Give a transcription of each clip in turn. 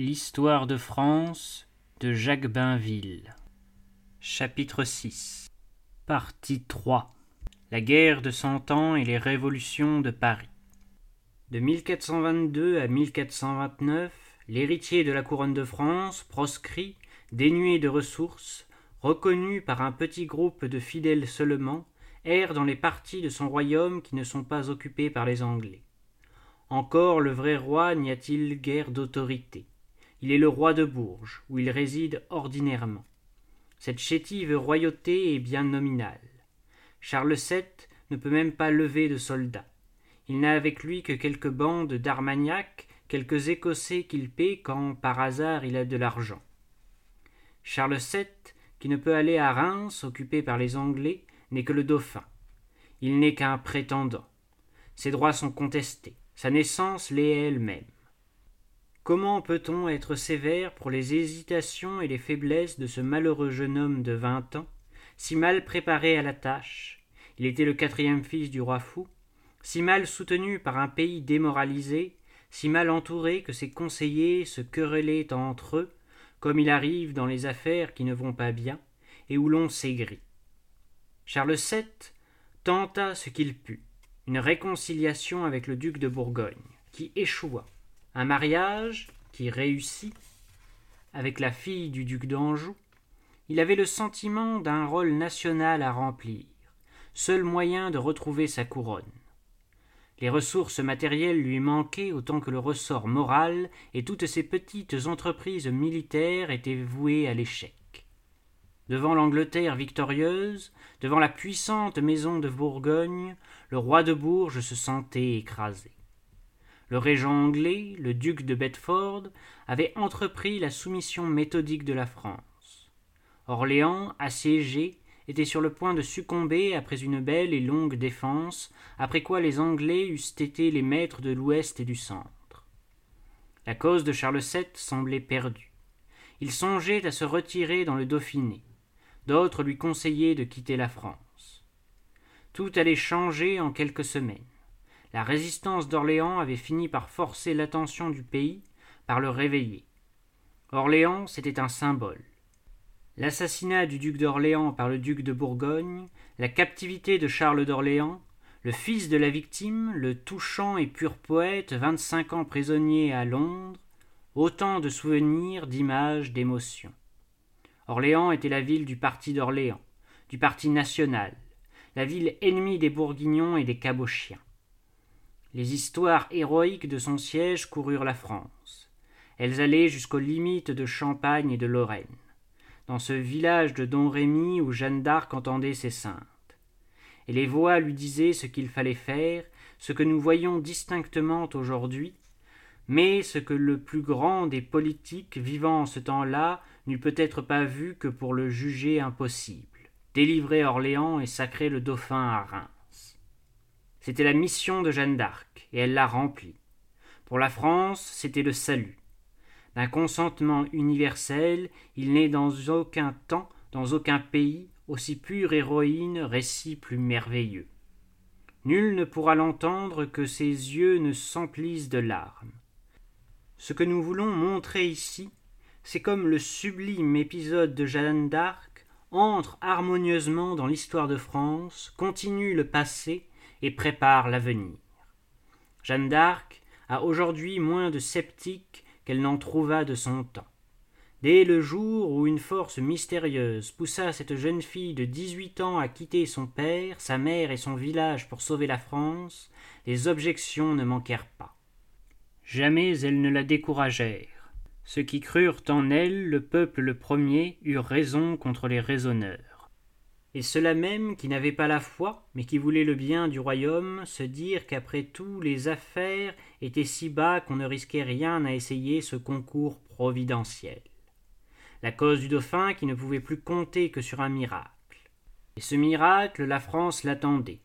L'histoire de France de Jacques Bainville. Chapitre 6 Partie 3 La guerre de Cent Ans et les révolutions de Paris. De 1422 à 1429, l'héritier de la couronne de France, proscrit, dénué de ressources, reconnu par un petit groupe de fidèles seulement, erre dans les parties de son royaume qui ne sont pas occupées par les Anglais. Encore le vrai roi n'y a-t-il guère d'autorité. Il est le roi de Bourges, où il réside ordinairement. Cette chétive royauté est bien nominale. Charles VII ne peut même pas lever de soldats. Il n'a avec lui que quelques bandes d'Armagnac, quelques Écossais qu'il paie quand par hasard il a de l'argent. Charles VII, qui ne peut aller à Reims, occupé par les Anglais, n'est que le dauphin. Il n'est qu'un prétendant. Ses droits sont contestés. Sa naissance l'est elle-même. Comment peut-on être sévère pour les hésitations et les faiblesses de ce malheureux jeune homme de vingt ans, si mal préparé à la tâche? Il était le quatrième fils du roi fou, si mal soutenu par un pays démoralisé, si mal entouré que ses conseillers se querellaient entre eux, comme il arrive dans les affaires qui ne vont pas bien, et où l'on s'aigrit. Charles VII tenta ce qu'il put une réconciliation avec le duc de Bourgogne, qui échoua, un mariage qui réussit avec la fille du duc d'Anjou, il avait le sentiment d'un rôle national à remplir, seul moyen de retrouver sa couronne. Les ressources matérielles lui manquaient autant que le ressort moral, et toutes ses petites entreprises militaires étaient vouées à l'échec. Devant l'Angleterre victorieuse, devant la puissante maison de Bourgogne, le roi de Bourges se sentait écrasé. Le régent anglais, le duc de Bedford, avait entrepris la soumission méthodique de la France. Orléans, assiégé, était sur le point de succomber après une belle et longue défense, après quoi les Anglais eussent été les maîtres de l'ouest et du centre. La cause de Charles VII semblait perdue. Il songeait à se retirer dans le Dauphiné d'autres lui conseillaient de quitter la France. Tout allait changer en quelques semaines. La résistance d'Orléans avait fini par forcer l'attention du pays, par le réveiller. Orléans, c'était un symbole. L'assassinat du duc d'Orléans par le duc de Bourgogne, la captivité de Charles d'Orléans, le fils de la victime, le touchant et pur poète, vingt-cinq ans prisonnier à Londres, autant de souvenirs, d'images, d'émotions. Orléans était la ville du parti d'Orléans, du parti national, la ville ennemie des Bourguignons et des Cabochiens. Les histoires héroïques de son siège coururent la France. Elles allaient jusqu'aux limites de Champagne et de Lorraine, dans ce village de Don Rémy où Jeanne d'Arc entendait ses saintes. Et les voix lui disaient ce qu'il fallait faire, ce que nous voyons distinctement aujourd'hui, mais ce que le plus grand des politiques vivant en ce temps-là n'eût peut-être pas vu que pour le juger impossible délivrer Orléans et sacrer le dauphin à Reims. C'était la mission de Jeanne d'Arc, et elle l'a remplie. Pour la France, c'était le salut. D'un consentement universel, il n'est dans aucun temps, dans aucun pays, aussi pure héroïne, récit plus merveilleux. Nul ne pourra l'entendre que ses yeux ne s'emplissent de larmes. Ce que nous voulons montrer ici, c'est comme le sublime épisode de Jeanne d'Arc entre harmonieusement dans l'histoire de France, continue le passé et prépare l'avenir. Jeanne d'Arc a aujourd'hui moins de sceptiques qu'elle n'en trouva de son temps. Dès le jour où une force mystérieuse poussa cette jeune fille de dix-huit ans à quitter son père, sa mère et son village pour sauver la France, les objections ne manquèrent pas. Jamais elles ne la découragèrent. Ceux qui crurent en elle, le peuple le premier, eurent raison contre les raisonneurs. Et ceux-là même qui n'avaient pas la foi, mais qui voulaient le bien du royaume, se dirent qu'après tout les affaires étaient si bas qu'on ne risquait rien à essayer ce concours providentiel. La cause du dauphin qui ne pouvait plus compter que sur un miracle. Et ce miracle, la France l'attendait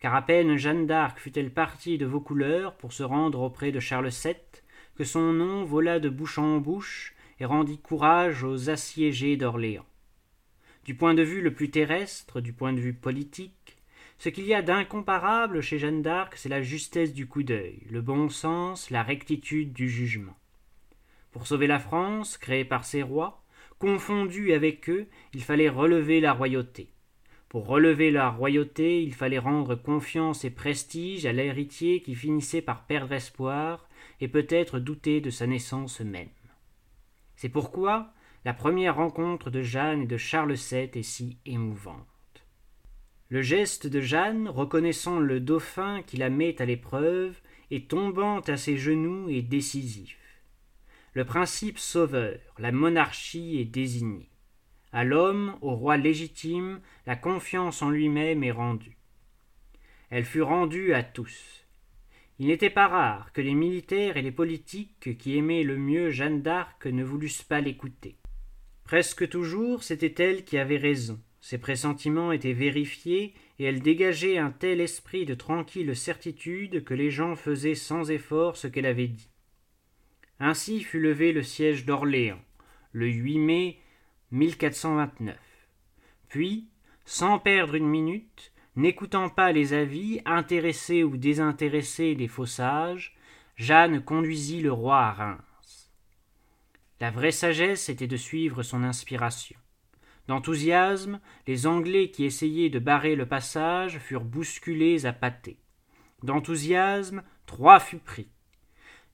car à peine Jeanne d'Arc fut-elle partie de vos couleurs pour se rendre auprès de Charles VII, que son nom vola de bouche en bouche et rendit courage aux assiégés d'Orléans. Du point de vue le plus terrestre, du point de vue politique, ce qu'il y a d'incomparable chez Jeanne d'Arc, c'est la justesse du coup d'œil, le bon sens, la rectitude du jugement. Pour sauver la France, créée par ses rois, confondue avec eux, il fallait relever la royauté. Pour relever la royauté, il fallait rendre confiance et prestige à l'héritier qui finissait par perdre espoir et peut-être douter de sa naissance même. C'est pourquoi la première rencontre de Jeanne et de Charles VII est si émouvante. Le geste de Jeanne, reconnaissant le dauphin qui la met à l'épreuve, et tombant à ses genoux, est décisif. Le principe sauveur, la monarchie est désigné. À l'homme, au roi légitime, la confiance en lui-même est rendue. Elle fut rendue à tous. Il n'était pas rare que les militaires et les politiques qui aimaient le mieux Jeanne d'Arc ne voulussent pas l'écouter. Presque toujours, c'était elle qui avait raison. Ses pressentiments étaient vérifiés, et elle dégageait un tel esprit de tranquille certitude que les gens faisaient sans effort ce qu'elle avait dit. Ainsi fut levé le siège d'Orléans, le 8 mai 1429. Puis, sans perdre une minute, n'écoutant pas les avis, intéressés ou désintéressés des faux sages, Jeanne conduisit le roi à Reims. La vraie sagesse était de suivre son inspiration. D'enthousiasme, les Anglais qui essayaient de barrer le passage furent bousculés à pâté. D'enthousiasme, trois fut pris.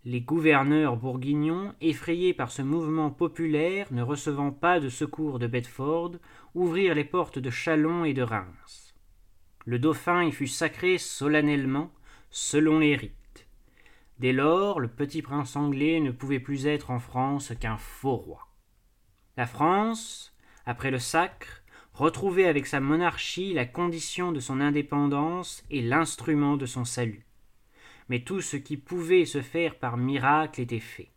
Les gouverneurs bourguignons, effrayés par ce mouvement populaire, ne recevant pas de secours de Bedford, ouvrirent les portes de Châlons et de Reims. Le dauphin y fut sacré solennellement, selon les rites. Dès lors, le petit prince anglais ne pouvait plus être en France qu'un faux roi. La France, après le sacre, retrouvait avec sa monarchie la condition de son indépendance et l'instrument de son salut mais tout ce qui pouvait se faire par miracle était fait.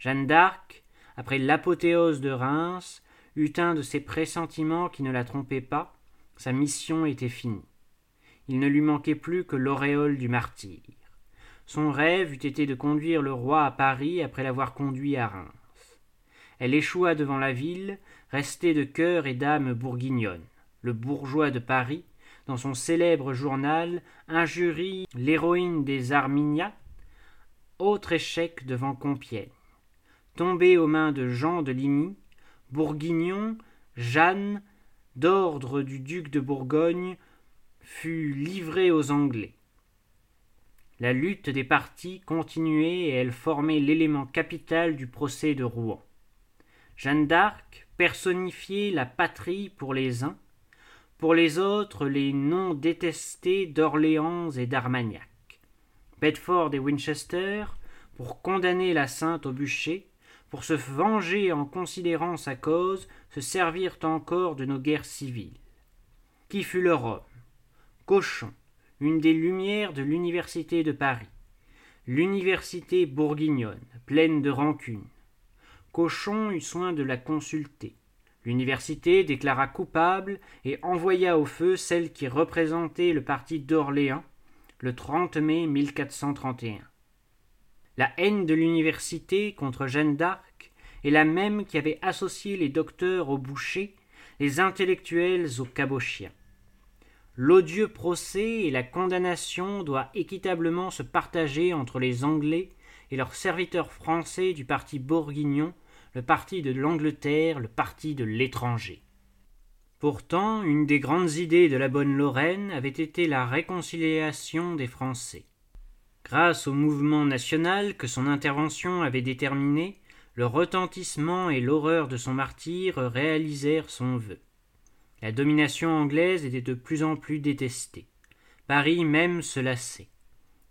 Jeanne d'Arc, après l'apothéose de Reims, eut un de ces pressentiments qui ne la trompaient pas, sa mission était finie. Il ne lui manquait plus que l'auréole du martyr. Son rêve eût été de conduire le roi à Paris après l'avoir conduit à Reims. Elle échoua devant la ville, restée de cœur et d'âme bourguignonne. Le bourgeois de Paris, dans son célèbre journal, injurie l'héroïne des Arminias, autre échec devant Compiègne. Tombé aux mains de Jean de Ligny, Bourguignon, Jeanne, d'ordre du duc de Bourgogne, fut livrée aux Anglais. La lutte des partis continuait et elle formait l'élément capital du procès de Rouen. Jeanne d'Arc personnifiait la patrie pour les uns, pour les autres les noms détestés d'Orléans et d'Armagnac. Bedford et Winchester, pour condamner la sainte au bûcher, pour se venger en considérant sa cause, se servirent encore de nos guerres civiles. Qui fut leur homme Cochon, une des lumières de l'université de Paris. L'université bourguignonne, pleine de rancune. Cochon eut soin de la consulter. L'université déclara coupable et envoya au feu celle qui représentait le parti d'Orléans le 30 mai 1431. La haine de l'université contre Jeanne d'Arc est la même qui avait associé les docteurs aux bouchers, les intellectuels aux cabochiens. L'odieux procès et la condamnation doivent équitablement se partager entre les Anglais et leurs serviteurs français du parti bourguignon le parti de l'Angleterre, le parti de l'étranger. Pourtant, une des grandes idées de la bonne Lorraine avait été la réconciliation des Français. Grâce au mouvement national que son intervention avait déterminé, le retentissement et l'horreur de son martyre réalisèrent son vœu. La domination anglaise était de plus en plus détestée. Paris même se lassait.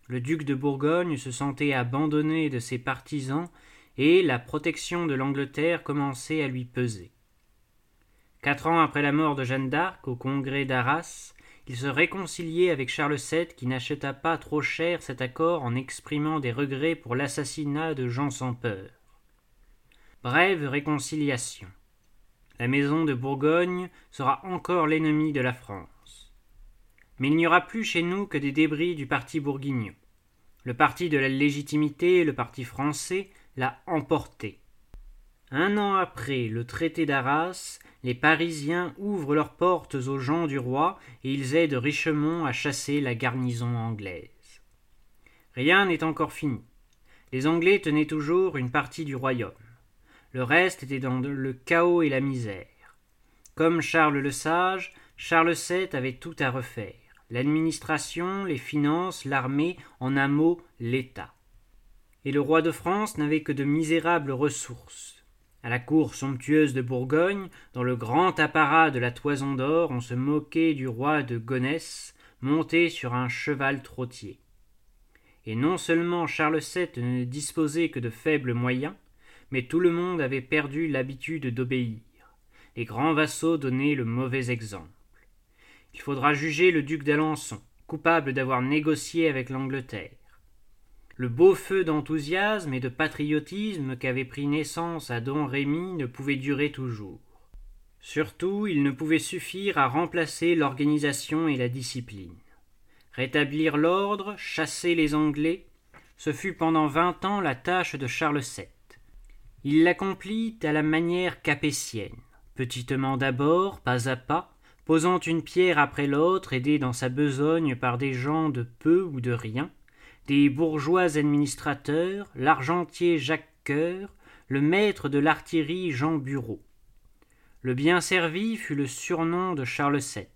Le duc de Bourgogne se sentait abandonné de ses partisans et la protection de l'Angleterre commençait à lui peser. Quatre ans après la mort de Jeanne d'Arc, au congrès d'Arras, il se réconciliait avec Charles VII qui n'acheta pas trop cher cet accord en exprimant des regrets pour l'assassinat de Jean sans peur. Brève réconciliation. La maison de Bourgogne sera encore l'ennemi de la France. Mais il n'y aura plus chez nous que des débris du parti bourguignon. Le parti de la légitimité, le parti français, l'a emporté. Un an après le traité d'Arras, les Parisiens ouvrent leurs portes aux gens du roi et ils aident Richemont à chasser la garnison anglaise. Rien n'est encore fini. Les Anglais tenaient toujours une partie du royaume. Le reste était dans le chaos et la misère. Comme Charles le Sage, Charles VII avait tout à refaire l'administration, les finances, l'armée, en un mot, l'État. Et le roi de France n'avait que de misérables ressources. À la cour somptueuse de Bourgogne, dans le grand apparat de la toison d'or, on se moquait du roi de Gonesse, monté sur un cheval trottier. Et non seulement Charles VII ne disposait que de faibles moyens, mais tout le monde avait perdu l'habitude d'obéir. Les grands vassaux donnaient le mauvais exemple. Il faudra juger le duc d'Alençon, coupable d'avoir négocié avec l'Angleterre. Le beau feu d'enthousiasme et de patriotisme qu'avait pris naissance à Don Rémy ne pouvait durer toujours. Surtout, il ne pouvait suffire à remplacer l'organisation et la discipline. Rétablir l'ordre, chasser les Anglais, ce fut pendant vingt ans la tâche de Charles VII. Il l'accomplit à la manière capétienne, petitement d'abord, pas à pas, posant une pierre après l'autre, aidé dans sa besogne par des gens de peu ou de rien, des bourgeois administrateurs, l'argentier Jacques Coeur, le maître de l'artillerie Jean Bureau. Le bien servi fut le surnom de Charles VII.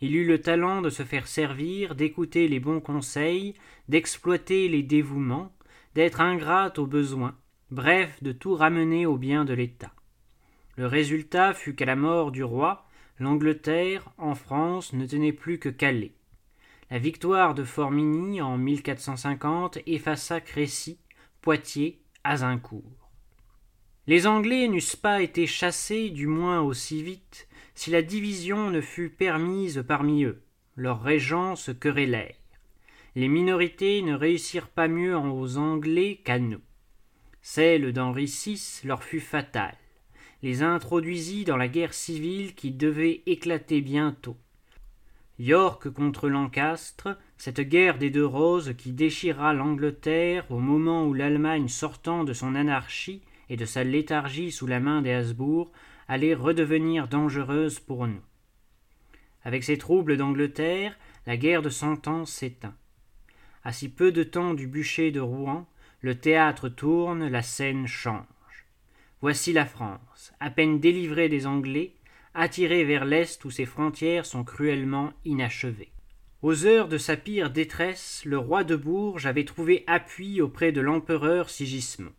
Il eut le talent de se faire servir, d'écouter les bons conseils, d'exploiter les dévouements, d'être ingrat aux besoins, bref, de tout ramener au bien de l'État. Le résultat fut qu'à la mort du roi, l'Angleterre, en France, ne tenait plus que Calais. La victoire de Formigny en 1450 effaça Crécy, Poitiers, Azincourt. Les Anglais n'eussent pas été chassés, du moins aussi vite, si la division ne fut permise parmi eux. Leurs régents se querellèrent. Les minorités ne réussirent pas mieux aux Anglais qu'à nous. Celle d'Henri VI leur fut fatale, les introduisit dans la guerre civile qui devait éclater bientôt. York contre Lancastre, cette guerre des deux roses qui déchira l'Angleterre au moment où l'Allemagne sortant de son anarchie et de sa léthargie sous la main des Habsbourg allait redevenir dangereuse pour nous. Avec ces troubles d'Angleterre, la guerre de Cent Ans s'éteint. À si peu de temps du bûcher de Rouen, le théâtre tourne, la scène change. Voici la France, à peine délivrée des Anglais, attiré vers l'Est où ses frontières sont cruellement inachevées. Aux heures de sa pire détresse, le roi de Bourges avait trouvé appui auprès de l'empereur Sigismond.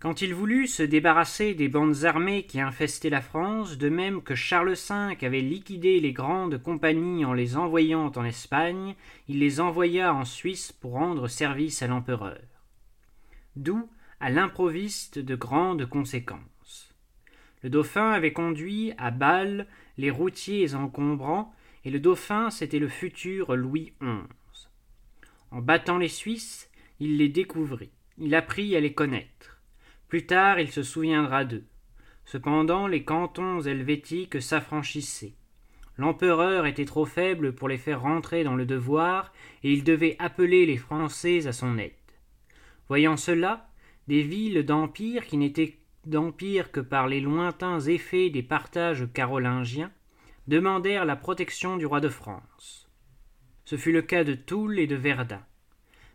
Quand il voulut se débarrasser des bandes armées qui infestaient la France, de même que Charles V avait liquidé les grandes compagnies en les envoyant en Espagne, il les envoya en Suisse pour rendre service à l'empereur. D'où, à l'improviste, de grandes conséquences. Le dauphin avait conduit à Bâle les routiers encombrants, et le dauphin c'était le futur Louis XI. En battant les Suisses, il les découvrit, il apprit à les connaître. Plus tard, il se souviendra d'eux. Cependant, les cantons helvétiques s'affranchissaient. L'empereur était trop faible pour les faire rentrer dans le devoir, et il devait appeler les Français à son aide. Voyant cela, des villes d'empire qui n'étaient d'empire que par les lointains effets des partages carolingiens, demandèrent la protection du roi de France. Ce fut le cas de Toul et de Verdun.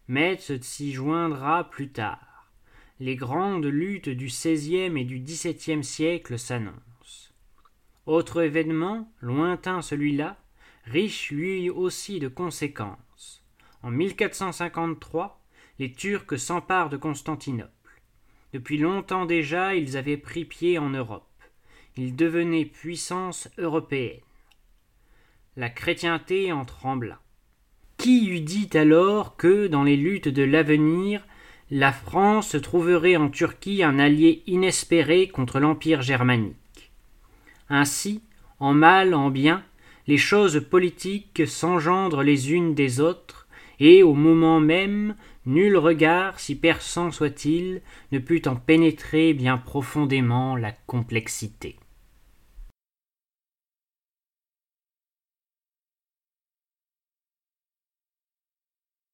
Metz s'y joindra plus tard. Les grandes luttes du XVIe et du XVIIe siècle s'annoncent. Autre événement, lointain celui-là, riche lui aussi de conséquences. En 1453, les Turcs s'emparent de Constantinople. Depuis longtemps déjà, ils avaient pris pied en Europe. Ils devenaient puissance européenne. La chrétienté en trembla. Qui eût dit alors que, dans les luttes de l'avenir, la France trouverait en Turquie un allié inespéré contre l'Empire germanique? Ainsi, en mal, en bien, les choses politiques s'engendrent les unes des autres, et au moment même Nul regard, si perçant soit-il, ne put en pénétrer bien profondément la complexité.